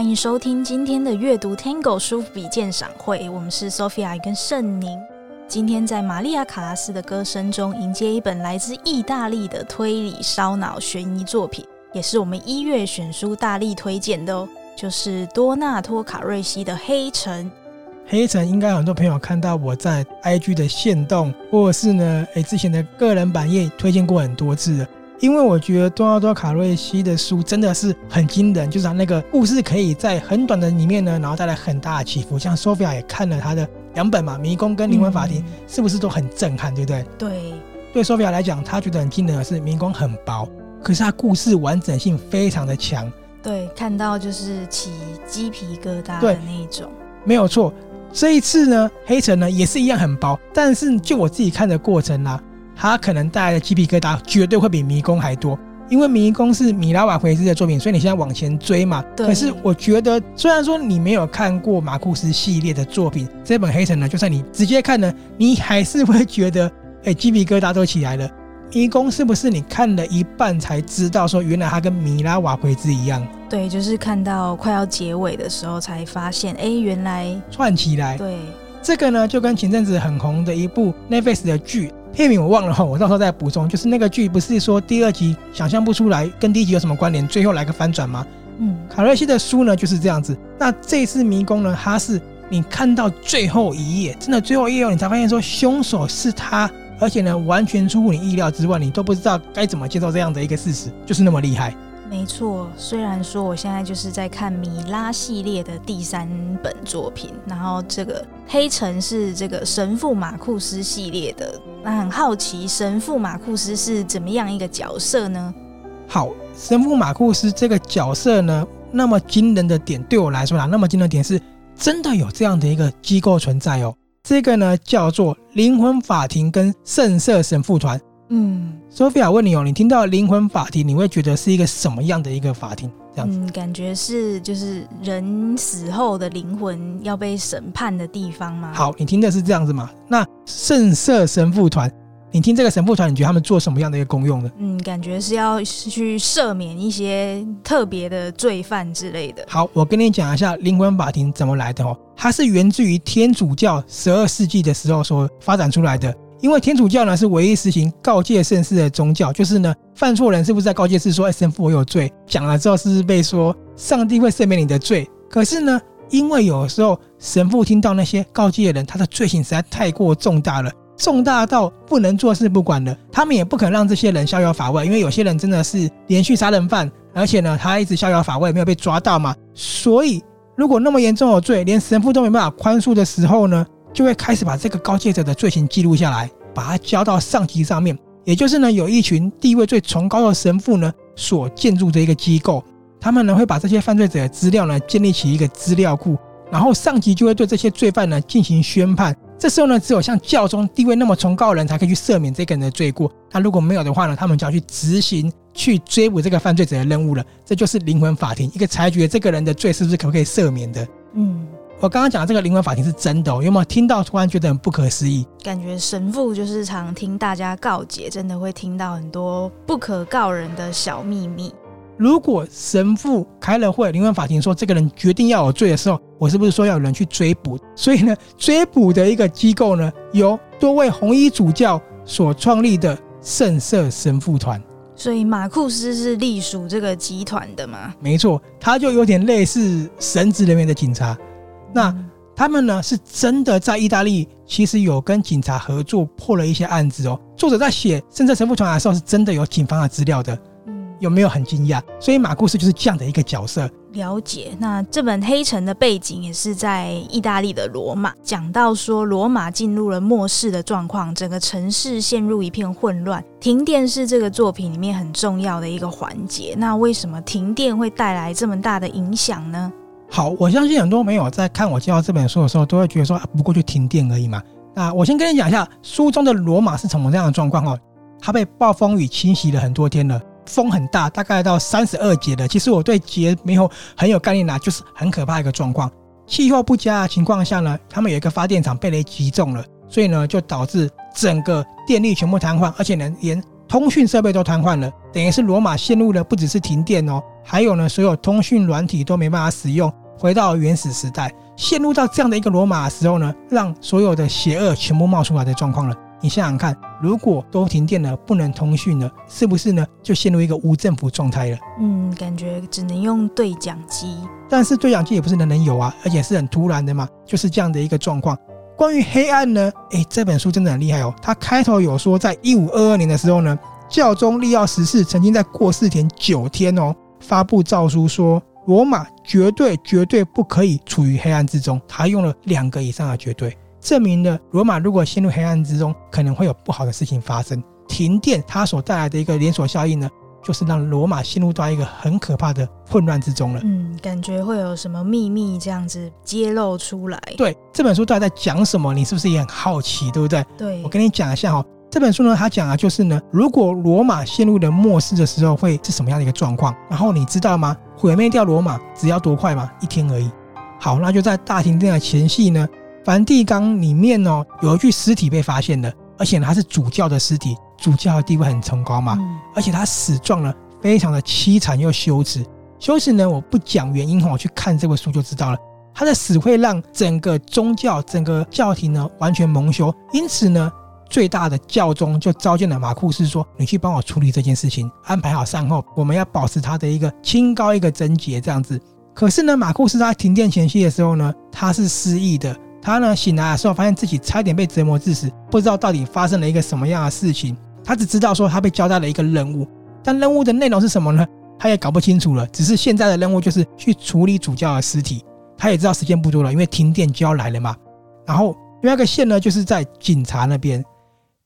欢迎收听今天的阅读 Tango 书笔鉴赏会，我们是 Sophia 跟圣宁。今天在玛丽亚·卡拉斯的歌声中，迎接一本来自意大利的推理烧脑悬疑作品，也是我们一月选书大力推荐的哦，就是多纳托·卡瑞西的《黑城》。黑城应该很多朋友看到我在 IG 的限动，或者是呢，诶之前的个人版页推荐过很多次了。因为我觉得多纳多卡瑞西的书真的是很惊人，就是他那个故事可以在很短的里面呢，然后带来很大的起伏。像 Sophia 也看了他的两本嘛，《迷宫》跟《灵魂法庭》，是不是都很震撼，对不对？对，对 Sophia 来讲，他觉得很惊人的是《迷宫》很薄，可是他故事完整性非常的强。对，看到就是起鸡皮疙瘩的那一种。没有错，这一次呢，黑城呢也是一样很薄，但是就我自己看的过程啦、啊。他可能带来的鸡皮疙瘩绝对会比迷宫还多，因为迷宫是米拉瓦奎兹的作品，所以你现在往前追嘛。对。可是我觉得，虽然说你没有看过马库斯系列的作品，这本黑城呢，就算你直接看呢，你还是会觉得，哎，鸡皮疙瘩都起来了。迷宫是不是你看了一半才知道说，原来它跟米拉瓦奎兹一样？对，就是看到快要结尾的时候才发现，哎，原来串起来。对。这个呢，就跟前阵子很红的一部 Netflix 的剧。片名我忘了哈，我到时候再补充。就是那个剧不是说第二集想象不出来跟第一集有什么关联，最后来个翻转吗？嗯，卡瑞西的书呢就是这样子。那这次迷宫呢，它是你看到最后一页，真的最后一页，你才发现说凶手是他，而且呢完全出乎你意料之外，你都不知道该怎么接受这样的一个事实，就是那么厉害。没错，虽然说我现在就是在看米拉系列的第三本作品，然后这个黑城是这个神父马库斯系列的，那很好奇神父马库斯是怎么样一个角色呢？好，神父马库斯这个角色呢，那么惊人的点对我来说啦，那么惊人的点是真的有这样的一个机构存在哦，这个呢叫做灵魂法庭跟圣色神父团。嗯，Sophia 问你哦，你听到灵魂法庭，你会觉得是一个什么样的一个法庭？这样子，嗯，感觉是就是人死后的灵魂要被审判的地方吗？好，你听的是这样子吗？那圣色神父团，你听这个神父团，你觉得他们做什么样的一个功用呢？嗯，感觉是要去赦免一些特别的罪犯之类的。好，我跟你讲一下灵魂法庭怎么来的哦，它是源自于天主教十二世纪的时候所发展出来的。因为天主教呢是唯一实行告诫圣事的宗教，就是呢犯错人是不是在告诫是说，哎，神父我有罪，讲了之后是不是被说上帝会赦免你的罪？可是呢，因为有时候神父听到那些告诫的人他的罪行实在太过重大了，重大到不能坐视不管了，他们也不肯让这些人逍遥法外，因为有些人真的是连续杀人犯，而且呢他一直逍遥法外没有被抓到嘛，所以如果那么严重的罪，连神父都没办法宽恕的时候呢，就会开始把这个告诫者的罪行记录下来，把它交到上级上面，也就是呢，有一群地位最崇高的神父呢所建筑的一个机构，他们呢会把这些犯罪者的资料呢建立起一个资料库，然后上级就会对这些罪犯呢进行宣判。这时候呢，只有像教宗地位那么崇高的人才可以去赦免这个人的罪过。他如果没有的话呢，他们就要去执行去追捕这个犯罪者的任务了。这就是灵魂法庭，一个裁决这个人的罪是不是可不可以赦免的。嗯。我刚刚讲的这个灵魂法庭是真的哦，有没有听到？突然觉得很不可思议，感觉神父就是常听大家告解，真的会听到很多不可告人的小秘密。如果神父开了会，灵魂法庭说这个人决定要有罪的时候，我是不是说要有人去追捕？所以呢，追捕的一个机构呢，由多位红衣主教所创立的圣色神父团。所以马库斯是隶属这个集团的吗？没错，他就有点类似神职人员的警察。那他们呢，是真的在意大利，其实有跟警察合作破了一些案子哦。作者在写《深圳神父团》的时候，是真的有警方的资料的。嗯，有没有很惊讶？所以马故事就是这样的一个角色。了解。那这本《黑城》的背景也是在意大利的罗马，讲到说罗马进入了末世的状况，整个城市陷入一片混乱，停电是这个作品里面很重要的一个环节。那为什么停电会带来这么大的影响呢？好，我相信很多朋友在看我介绍这本书的时候，都会觉得说，啊，不过就停电而已嘛。那我先跟你讲一下，书中的罗马是什么样的状况哦。它被暴风雨侵袭了很多天了，风很大，大概到三十二节了。其实我对节没有很有概念啦，就是很可怕一个状况。气候不佳的情况下呢，他们有一个发电厂被雷击中了，所以呢，就导致整个电力全部瘫痪，而且呢，连通讯设备都瘫痪了。等于是罗马陷入了不只是停电哦。还有呢，所有通讯软体都没办法使用，回到原始时代，陷入到这样的一个罗马的时候呢，让所有的邪恶全部冒出来的状况了。你想想看，如果都停电了，不能通讯了，是不是呢？就陷入一个无政府状态了？嗯，感觉只能用对讲机。但是对讲机也不是人人有啊，而且是很突然的嘛，就是这样的一个状况。关于黑暗呢，诶，这本书真的很厉害哦。它开头有说，在一五二二年的时候呢，教宗利奥十四曾经在过世前九天哦，发布诏书说，罗马绝对绝对不可以处于黑暗之中。他用了两个以上的绝对，证明了罗马如果陷入黑暗之中，可能会有不好的事情发生。停电它所带来的一个连锁效应呢，就是让罗马陷入到一个很可怕的混乱之中了。嗯，感觉会有什么秘密这样子揭露出来。对，这本书到底在讲什么？你是不是也很好奇，对不对？对，我跟你讲一下哈。这本书呢，它讲的就是呢，如果罗马陷入了末世的时候，会是什么样的一个状况？然后你知道吗？毁灭掉罗马只要多快嘛？一天而已。好，那就在大停电的前夕呢，梵蒂冈里面哦，有一具尸体被发现了，而且呢，它是主教的尸体。主教的地位很崇高嘛，而且他死状呢非常的凄惨又羞耻。羞耻呢，我不讲原因哈，我去看这本书就知道了。他的死会让整个宗教、整个教廷呢完全蒙羞。因此呢，最大的教宗就召见了马库斯说：“你去帮我处理这件事情，安排好善后，我们要保持他的一个清高一个贞洁这样子。”可是呢，马库斯他停电前夕的时候呢，他是失忆的。他呢醒来的时候，发现自己差点被折磨致死，不知道到底发生了一个什么样的事情。他只知道说他被交代了一个任务，但任务的内容是什么呢？他也搞不清楚了。只是现在的任务就是去处理主教的尸体。他也知道时间不多了，因为停电就要来了嘛。然后另外一个线呢，就是在警察那边。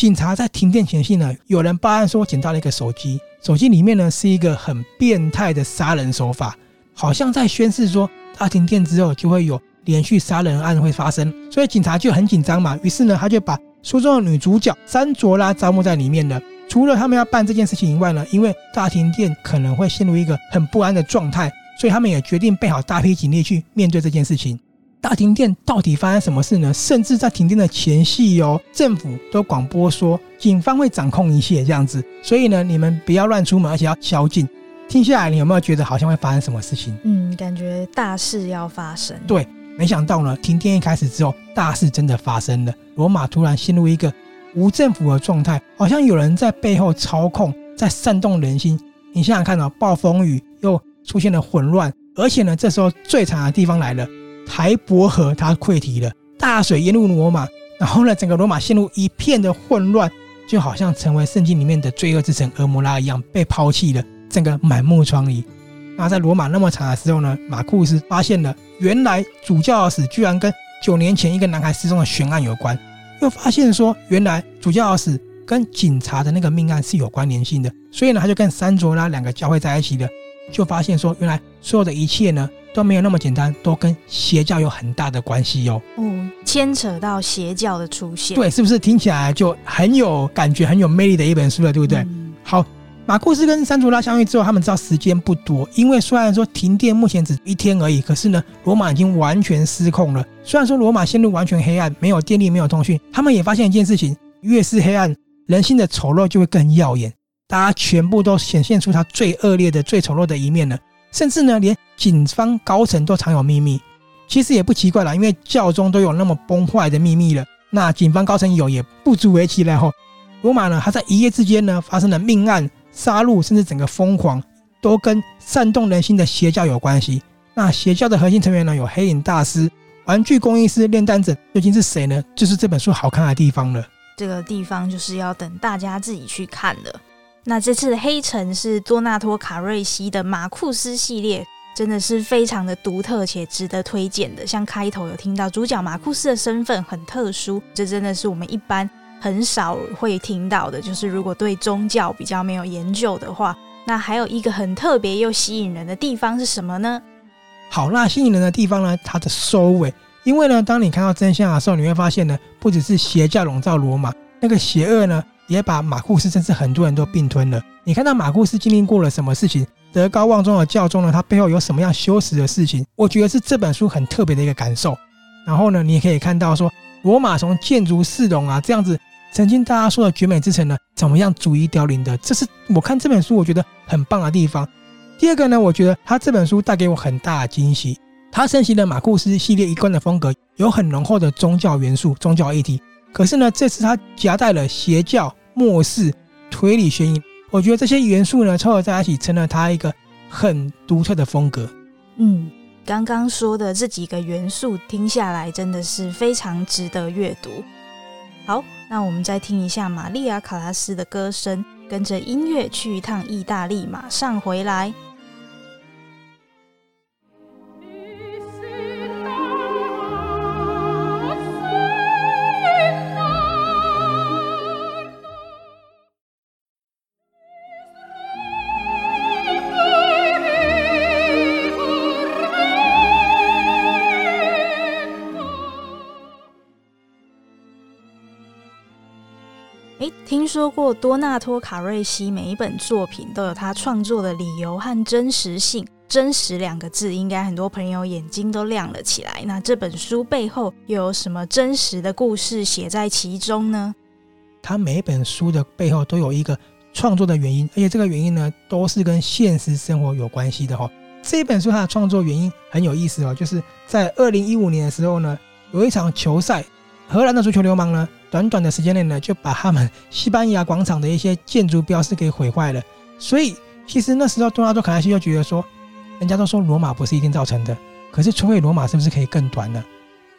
警察在停电前夕呢，有人报案说捡到了一个手机，手机里面呢是一个很变态的杀人手法，好像在宣示说他停电之后就会有连续杀人案会发生，所以警察就很紧张嘛。于是呢，他就把书中的女主角珊卓拉招募在里面了。除了他们要办这件事情以外呢，因为大停电可能会陷入一个很不安的状态，所以他们也决定备好大批警力去面对这件事情。大停电到底发生什么事呢？甚至在停电的前夕哦，政府都广播说警方会掌控一切这样子。所以呢，你们不要乱出门，而且要宵禁。听下来，你有没有觉得好像会发生什么事情？嗯，感觉大事要发生。对。没想到呢，停电一开始之后，大事真的发生了。罗马突然陷入一个无政府的状态，好像有人在背后操控，在煽动人心。你想想看哦，暴风雨又出现了混乱，而且呢，这时候最惨的地方来了，台伯河它溃堤了，大水淹入罗马，然后呢，整个罗马陷入一片的混乱，就好像成为圣经里面的罪恶之城蛾摩拉一样被抛弃了，整个满目疮痍。那在罗马那么惨的时候呢，马库斯发现了。原来主教的死居然跟九年前一个男孩失踪的悬案有关，又发现说原来主教的死跟警察的那个命案是有关联性的，所以呢他就跟珊卓拉两个交汇在一起了，就发现说原来所有的一切呢都没有那么简单，都跟邪教有很大的关系哟。哦，牵扯到邪教的出现，对，是不是听起来就很有感觉、很有魅力的一本书了，对不对？嗯、好。马库斯跟珊卓拉相遇之后，他们知道时间不多，因为虽然说停电目前只一天而已，可是呢，罗马已经完全失控了。虽然说罗马陷入完全黑暗，没有电力，没有通讯，他们也发现一件事情：越是黑暗，人性的丑陋就会更耀眼，大家全部都显现出他最恶劣的、最丑陋的一面了。甚至呢，连警方高层都藏有秘密。其实也不奇怪了，因为教宗都有那么崩坏的秘密了，那警方高层有也不足为奇了。后，罗马呢，他在一夜之间呢，发生了命案。杀戮，甚至整个疯狂，都跟煽动人心的邪教有关系。那邪教的核心成员呢，有黑影大师、玩具工艺师、炼丹者，究竟是谁呢？就是这本书好看的地方了。这个地方就是要等大家自己去看了。那这次的黑城是多纳托卡瑞西的马库斯系列，真的是非常的独特且值得推荐的。像开头有听到主角马库斯的身份很特殊，这真的是我们一般。很少会听到的，就是如果对宗教比较没有研究的话，那还有一个很特别又吸引人的地方是什么呢？好，那吸引人的地方呢？它的收尾，因为呢，当你看到真相的时候，你会发现呢，不只是邪教笼罩罗马，那个邪恶呢，也把马库斯甚至很多人都并吞了。你看到马库斯经历过了什么事情？德高望重的教宗呢，他背后有什么样羞耻的事情？我觉得是这本书很特别的一个感受。然后呢，你也可以看到说，罗马从建筑市容啊这样子。曾经大家说的绝美之城呢，怎么样逐一凋零的？这是我看这本书我觉得很棒的地方。第二个呢，我觉得他这本书带给我很大的惊喜。他盛行的马库斯系列一贯的风格有很浓厚的宗教元素、宗教议题，可是呢，这次他夹带了邪教、末世、推理悬疑，我觉得这些元素呢，凑合在一起，成了他一个很独特的风格。嗯，刚刚说的这几个元素听下来，真的是非常值得阅读。好，那我们再听一下玛利亚·卡拉斯的歌声，跟着音乐去一趟意大利，马上回来。说过多纳托·卡瑞西每一本作品都有他创作的理由和真实性。真实两个字，应该很多朋友眼睛都亮了起来。那这本书背后又有什么真实的故事写在其中呢？他每一本书的背后都有一个创作的原因，而且这个原因呢，都是跟现实生活有关系的哈。这本书它的创作原因很有意思哦，就是在二零一五年的时候呢，有一场球赛，荷兰的足球流氓呢。短短的时间内呢，就把他们西班牙广场的一些建筑标识给毁坏了。所以，其实那时候多纳多卡拉西就觉得说，人家都说罗马不是一定造成的，可是摧毁罗马是不是可以更短呢？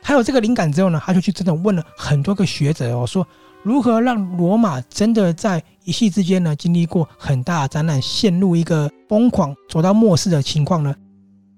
他有这个灵感之后呢，他就去真的问了很多个学者哦，说如何让罗马真的在一夕之间呢，经历过很大的灾难，陷入一个疯狂走到末世的情况呢？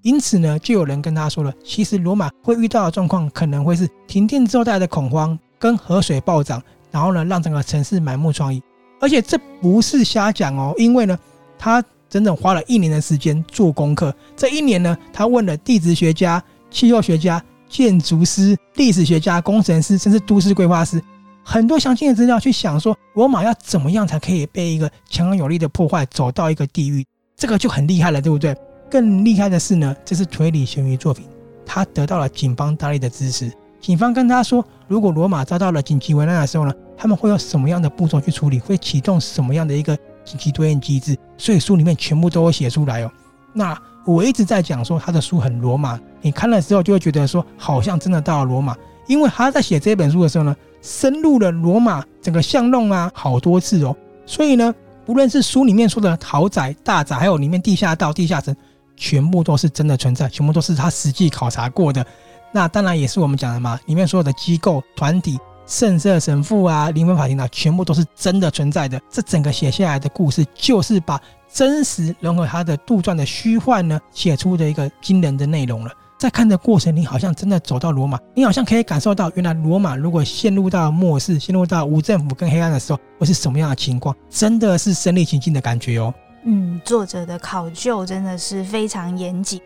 因此呢，就有人跟他说了，其实罗马会遇到的状况可能会是停电之后带来的恐慌。跟河水暴涨，然后呢，让整个城市满目疮痍。而且这不是瞎讲哦，因为呢，他整整花了一年的时间做功课。这一年呢，他问了地质学家、气候学家、建筑师、历史学家、工程师，甚至都市规划师，很多详细的资料去想说，罗马要怎么样才可以被一个强有力的破坏走到一个地狱？这个就很厉害了，对不对？更厉害的是呢，这是推理悬疑作品，他得到了警方大力的支持。警方跟他说，如果罗马遭到了紧急危难的时候呢，他们会有什么样的步骤去处理？会启动什么样的一个紧急对应机制？所以书里面全部都会写出来哦。那我一直在讲说他的书很罗马，你看了之后就会觉得说好像真的到了罗马，因为他在写这本书的时候呢，深入了罗马整个巷弄啊好多次哦。所以呢，不论是书里面说的豪宅、大宅，还有里面地下道、地下城，全部都是真的存在，全部都是他实际考察过的。那当然也是我们讲的嘛，里面所有的机构、团体、圣色神父啊、灵魂法庭啊，全部都是真的存在的。这整个写下来的故事，就是把真实融合它的杜撰的虚幻呢，写出的一个惊人的内容了。在看的过程，你好像真的走到罗马，你好像可以感受到，原来罗马如果陷入到末世、陷入到无政府跟黑暗的时候，会是什么样的情况？真的是身历其境的感觉哦。嗯，作者的考究真的是非常严谨。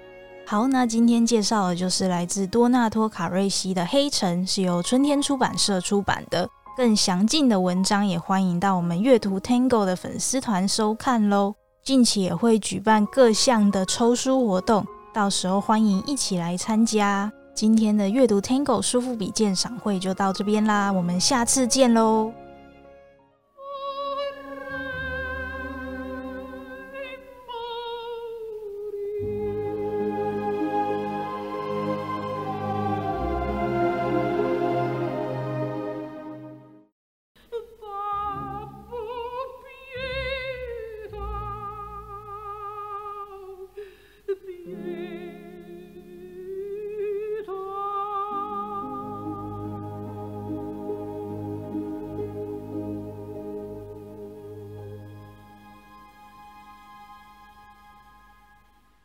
好，那今天介绍的就是来自多纳托·卡瑞西的《黑城》，是由春天出版社出版的。更详尽的文章也欢迎到我们阅读 Tango 的粉丝团收看喽。近期也会举办各项的抽书活动，到时候欢迎一起来参加。今天的阅读 Tango 书富比鉴赏会就到这边啦，我们下次见喽。